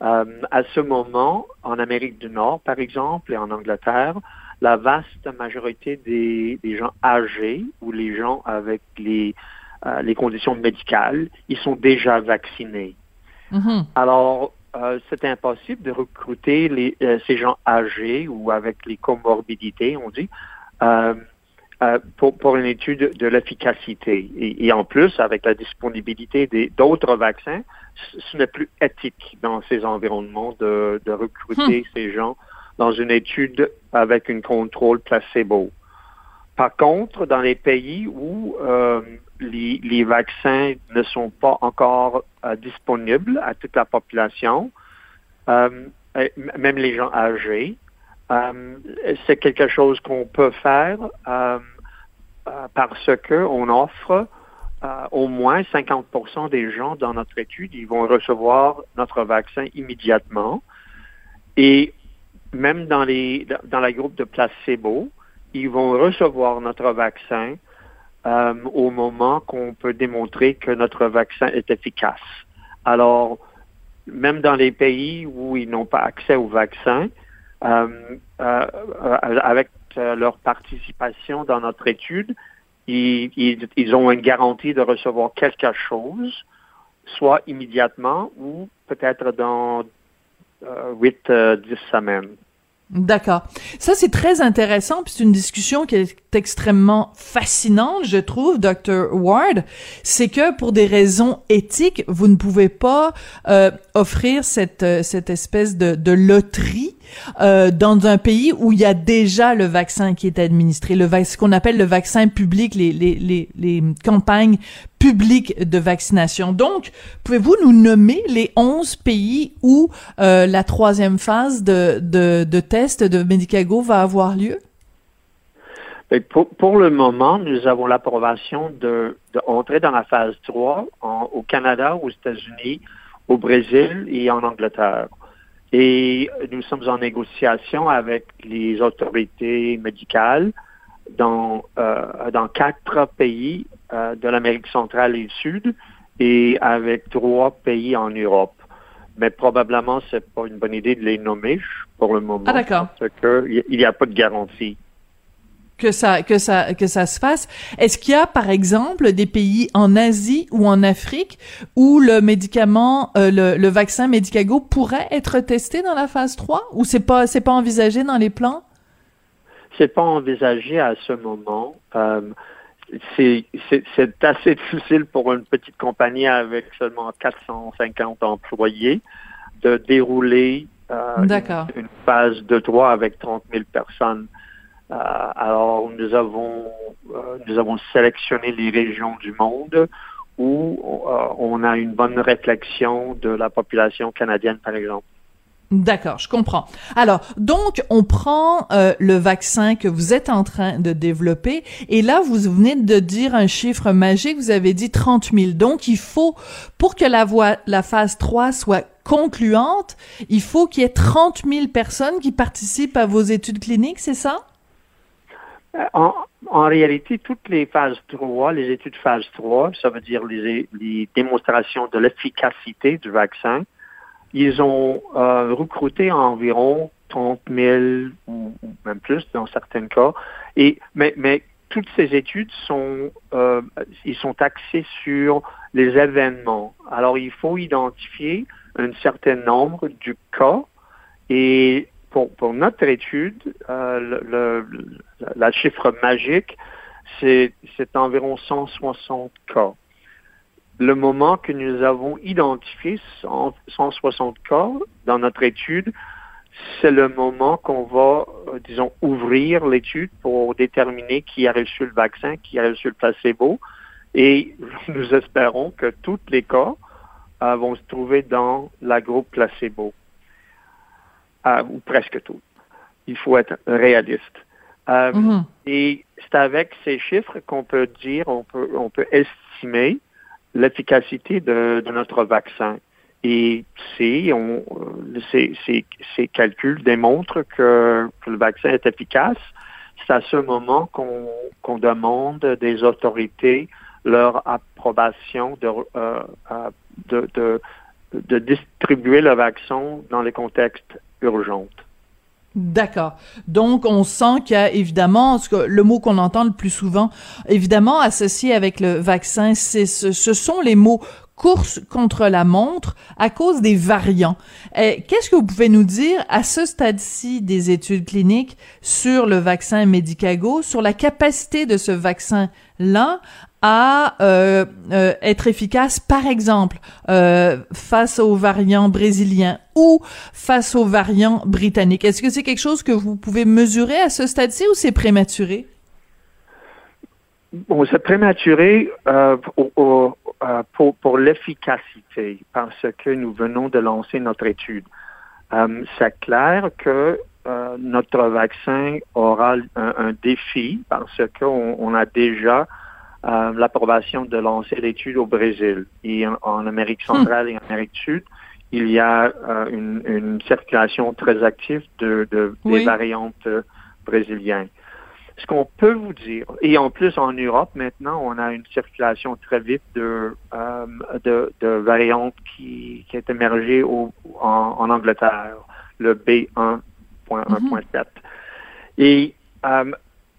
Euh, à ce moment, en Amérique du Nord, par exemple, et en Angleterre, la vaste majorité des, des gens âgés ou les gens avec les les conditions médicales, ils sont déjà vaccinés. Mhm. Alors, euh, c'est impossible de recruter les, euh, ces gens âgés ou avec les comorbidités, on dit, euh, pour, pour une étude de l'efficacité. Et, et en plus, avec la disponibilité d'autres vaccins, ce n'est plus éthique dans ces environnements de, de recruter ces gens dans une étude avec un contrôle placebo. Par contre, dans les pays où euh, les, les vaccins ne sont pas encore euh, disponibles à toute la population, euh, même les gens âgés, euh, c'est quelque chose qu'on peut faire euh, parce que on offre au moins 50% des gens dans notre étude, ils vont recevoir notre vaccin immédiatement. Et même dans les dans la groupe de placebo, ils vont recevoir notre vaccin euh, au moment qu'on peut démontrer que notre vaccin est efficace. Alors, même dans les pays où ils n'ont pas accès au vaccin, euh, euh, avec leur participation dans notre étude, ils, ont une garantie de recevoir quelque chose, soit immédiatement ou peut-être dans euh, 8, 10 semaines. D'accord. Ça, c'est très intéressant, puis c'est une discussion qui est extrêmement fascinante, je trouve, Dr. Ward. C'est que pour des raisons éthiques, vous ne pouvez pas euh, offrir cette, euh, cette espèce de, de loterie euh, dans un pays où il y a déjà le vaccin qui est administré, le ce qu'on appelle le vaccin public, les, les, les, campagnes publiques de vaccination. Donc, pouvez-vous nous nommer les 11 pays où euh, la troisième phase de, de, de test de Medicago va avoir lieu? Pour, pour le moment, nous avons l'approbation de, de dans la phase 3 en- au Canada, aux États-Unis, au Brésil et en Angleterre. Et nous sommes en négociation avec les autorités médicales dans, euh, dans quatre pays euh, de l'Amérique centrale et du Sud et avec trois pays en Europe. Mais probablement, c'est pas une bonne idée de les nommer pour le moment. Ah, d'accord. Parce qu'il n'y a pas de garantie. Que ça que ça que ça se fasse. Est-ce qu'il y a par exemple des pays en Asie ou en Afrique où le médicament euh, le, le vaccin Medicago pourrait être testé dans la phase 3 ou c'est pas c'est pas envisagé dans les plans? C'est pas envisagé à ce moment. Euh, c'est assez difficile pour une petite compagnie avec seulement 450 employés de dérouler euh, une, une phase de droit avec 30 000 personnes. Euh, alors, nous avons, euh, nous avons sélectionné les régions du monde où euh, on a une bonne réflexion de la population canadienne, par exemple. D'accord, je comprends. Alors, donc, on prend euh, le vaccin que vous êtes en train de développer, et là, vous venez de dire un chiffre magique, vous avez dit 30 000. Donc, il faut, pour que la, voie, la phase 3 soit concluante, il faut qu'il y ait 30 000 personnes qui participent à vos études cliniques, c'est ça? Euh, En, en réalité, toutes les phases 3, les études phase 3, ça veut dire les, les démonstrations de l'efficacité du vaccin, ils ont euh, recruté environ 30 000 ou, même plus dans certains cas. Et, mais, mais toutes ces études sont, euh, ils sont axés sur les événements. Alors, il faut identifier un certain nombre du cas et pour, pour notre étude, euh, le, le, la chiffre magique, c'est environ 160 cas. Le moment que nous avons identifié 100 160 cas dans notre étude, c'est le moment qu'on va, euh, disons, ouvrir l'étude pour déterminer qui a reçu le vaccin, qui a reçu le placebo. Et <laughs> nous espérons que tous les cas euh, vont se trouver dans la groupe placebo. Euh, ou presque tout. Il faut être réaliste. Euh, Mhm. Et c'est avec ces chiffres qu'on peut dire, on peut, on peut estimer l'efficacité de, de notre vaccin. Et c'est, on, ces, ces, ces calculs démontrent que, que le vaccin est efficace. C'est à ce moment qu'on qu'on demande des autorités leur approbation de, euh, euh, de, de, de distribuer le vaccin dans les contextes urgents. D'accord. Donc, on sent qu'il y a évidemment, le mot qu'on entend le plus souvent, évidemment associé avec le vaccin, c'est ce, ce sont les mots course contre la montre à cause des variants. Eh, qu'est-ce que vous pouvez nous dire à ce stade-ci des études cliniques sur le vaccin Medicago, sur la capacité de ce vaccin-là à euh, euh, être efficace, par exemple, euh, face aux variants brésiliens ou face aux variants britanniques? Est-ce que c'est quelque chose que vous pouvez mesurer à ce stade-ci ou c'est prématuré? Bon, c'est prématuré pour, pour l'efficacité parce que nous venons de lancer notre étude. c'est clair que notre vaccin aura un, défi parce qu'on on a déjà euh, l'approbation de lancer l'étude au Brésil. Et en, Amérique centrale et en Amérique du Sud, il y a euh, une, une, circulation très active de, de des variantes brésiliennes. Ce qu'on peut vous dire, et en plus en Europe maintenant, on a une circulation très vite de, euh, de, de, variantes qui, qui est émergée au, en, en, Angleterre, le B1.1.7. Mm-hmm. Et euh,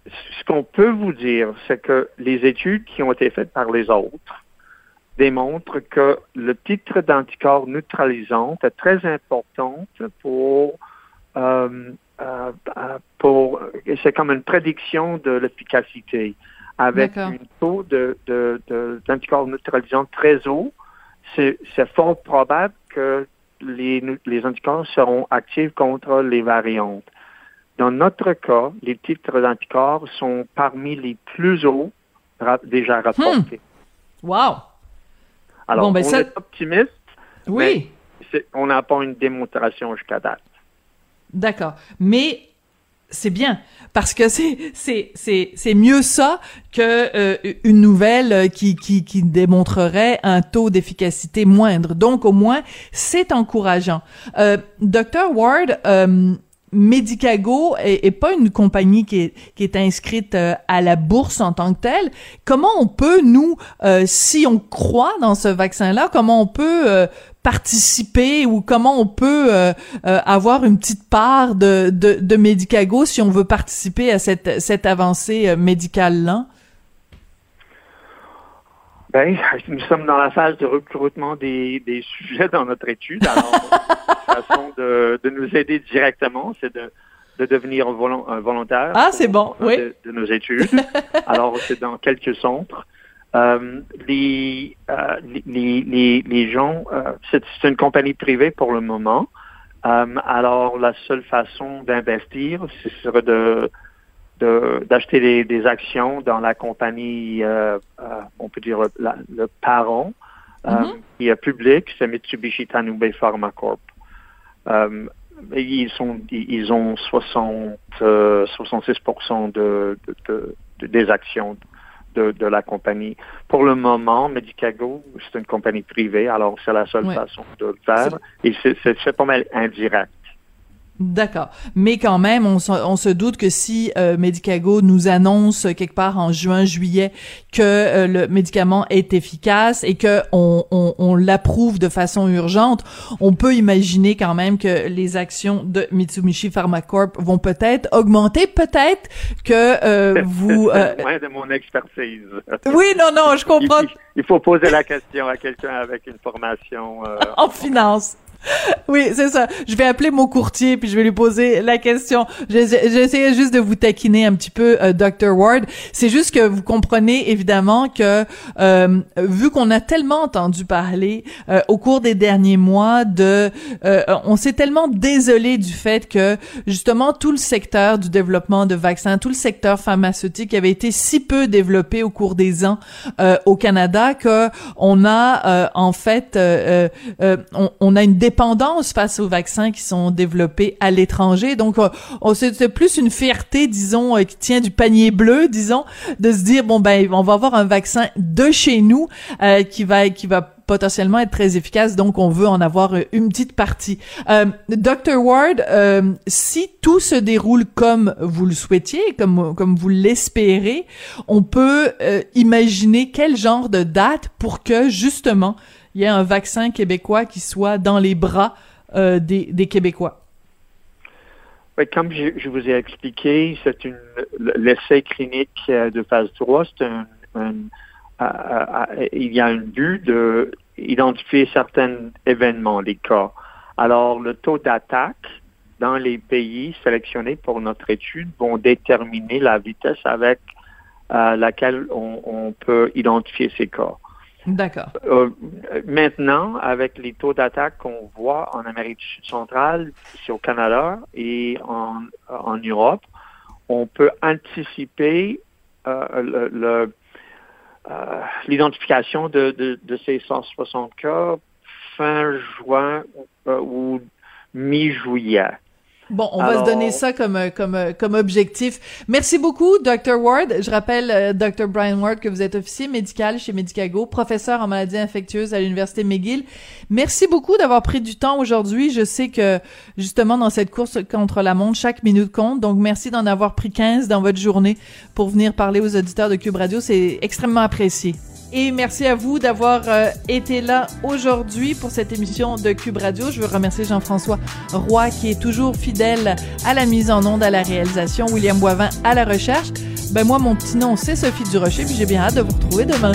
ce qu'on peut vous dire, c'est que les études qui ont été faites par les autres démontrent que le titre d'anticorps neutralisant est très important pour euh, pour c'est comme une prédiction de l'efficacité avec un taux de, d'anticorps neutralisants très haut. C'est, c'est fort probable que les, les anticorps seront actifs contre les variantes. Dans notre cas, les titres d'anticorps sont parmi les plus hauts déjà rapportés. Hmm. Wow! Alors, ben on est optimiste. Oui. Mais on n'a pas une démonstration jusqu'à date. D'accord. Mais c'est bien parce que c'est c'est c'est c'est mieux ça que euh, une nouvelle qui qui qui démontrerait un taux d'efficacité moindre. Donc au moins c'est encourageant. Euh, Docteur Ward, euh, Medicago est, pas une compagnie qui est, qui est inscrite euh, à la bourse en tant que telle. Comment on peut, nous, euh, si on croit dans ce vaccin-là, comment on peut euh, participer ou comment on peut avoir une petite part de, de, de, Medicago si on veut participer à cette, cette avancée médicale-là? Ben, <laughs> nous sommes dans la phase de recrutement des, des <laughs> sujets dans notre étude. Alors, <laughs> façon de, de, nous aider directement, c'est de, de devenir un volontaire. Ah, c'est bon, oui. De, nos études. Alors, c'est dans quelques centres. Euh, les, euh, les, les, les, gens, euh, c'est une compagnie privée pour le moment. Alors, la seule façon d'investir, ce serait de d'acheter des, des, actions dans la compagnie, on peut dire le parent, mm-hmm. qui est public, c'est Mitsubishi Tanube Pharma Corp. ils sont ils ont 60 66 de, de, de, des actions de, de, la compagnie. Pour le moment, Medicago, c'est une compagnie privée, alors c'est la seule façon de le faire. Et c'est pas mal indirect. D'accord. Mais quand même, on, se doute que si euh, Medicago nous annonce quelque part en juin, juillet que euh, le médicament est efficace et que on, on, l'approuve de façon urgente, on peut imaginer quand même que les actions de Mitsubishi Pharmacorp vont peut-être augmenter, peut-être que euh, <laughs> vous... Euh, loin de mon expertise. <laughs> oui, non, non, je comprends. Il, il faut poser la question à quelqu'un avec une formation... en finance. <laughs> Oui, c'est ça. Je vais appeler mon courtier puis je vais lui poser la question. J'essayais juste de vous taquiner un petit peu, euh, Dr. Ward. C'est juste que vous comprenez évidemment que euh, vu qu'on a tellement entendu parler euh, au cours des derniers mois de, euh, on s'est tellement désolé du fait que justement tout le secteur du développement de vaccins, tout le secteur pharmaceutique avait été si peu développé au cours des ans au Canada que on a en fait, on, on a une face aux vaccins qui sont développés à l'étranger. Donc, euh, c'est plus une fierté, disons, euh, qui tient du panier bleu, disons, de se dire bon ben, on va avoir un vaccin de chez nous euh, qui va qui va potentiellement être très efficace, donc on veut en avoir une petite partie. Euh, Dr. Ward, si tout se déroule comme vous le souhaitiez, comme, comme vous l'espérez, on peut imaginer quel genre de date pour que, justement, il y a un vaccin québécois qui soit dans les bras euh, des, Québécois? Oui, comme je, vous ai expliqué, c'est une l'essai clinique de phase 3, c'est un, il y a un but de identifier certains événements, les cas. Alors, le taux d'attaque dans les pays sélectionnés pour notre étude vont déterminer la vitesse avec euh, laquelle on, peut identifier ces cas. D'accord. Euh, maintenant, avec les taux d'attaque qu'on voit en Amérique centrale, ici au Canada et en, Europe, on peut anticiper euh, euh, l'identification de, de, ces 160 cas fin juin ou mi-juillet. Bon, on va se donner ça comme comme comme objectif. Merci beaucoup, Dr. Ward. Je rappelle, euh, Dr. Brian Ward, que vous êtes officier médical chez Medicago, professeur en maladies infectieuses à l'université McGill. Merci beaucoup d'avoir pris du temps aujourd'hui. Je sais que justement dans cette course contre la montre, chaque minute compte. Donc merci d'en avoir pris 15 dans votre journée pour venir parler aux auditeurs de Cube Radio. C'est extrêmement apprécié. Et merci à vous d'avoir euh, été là aujourd'hui pour cette émission de Cube Radio. Je veux remercier Jean-François Roy qui est toujours fidèle à la mise en onde, à la réalisation, William Boivin à la recherche. Ben moi, mon petit nom, c'est Sophie Durocher, puis j'ai bien hâte de vous retrouver demain.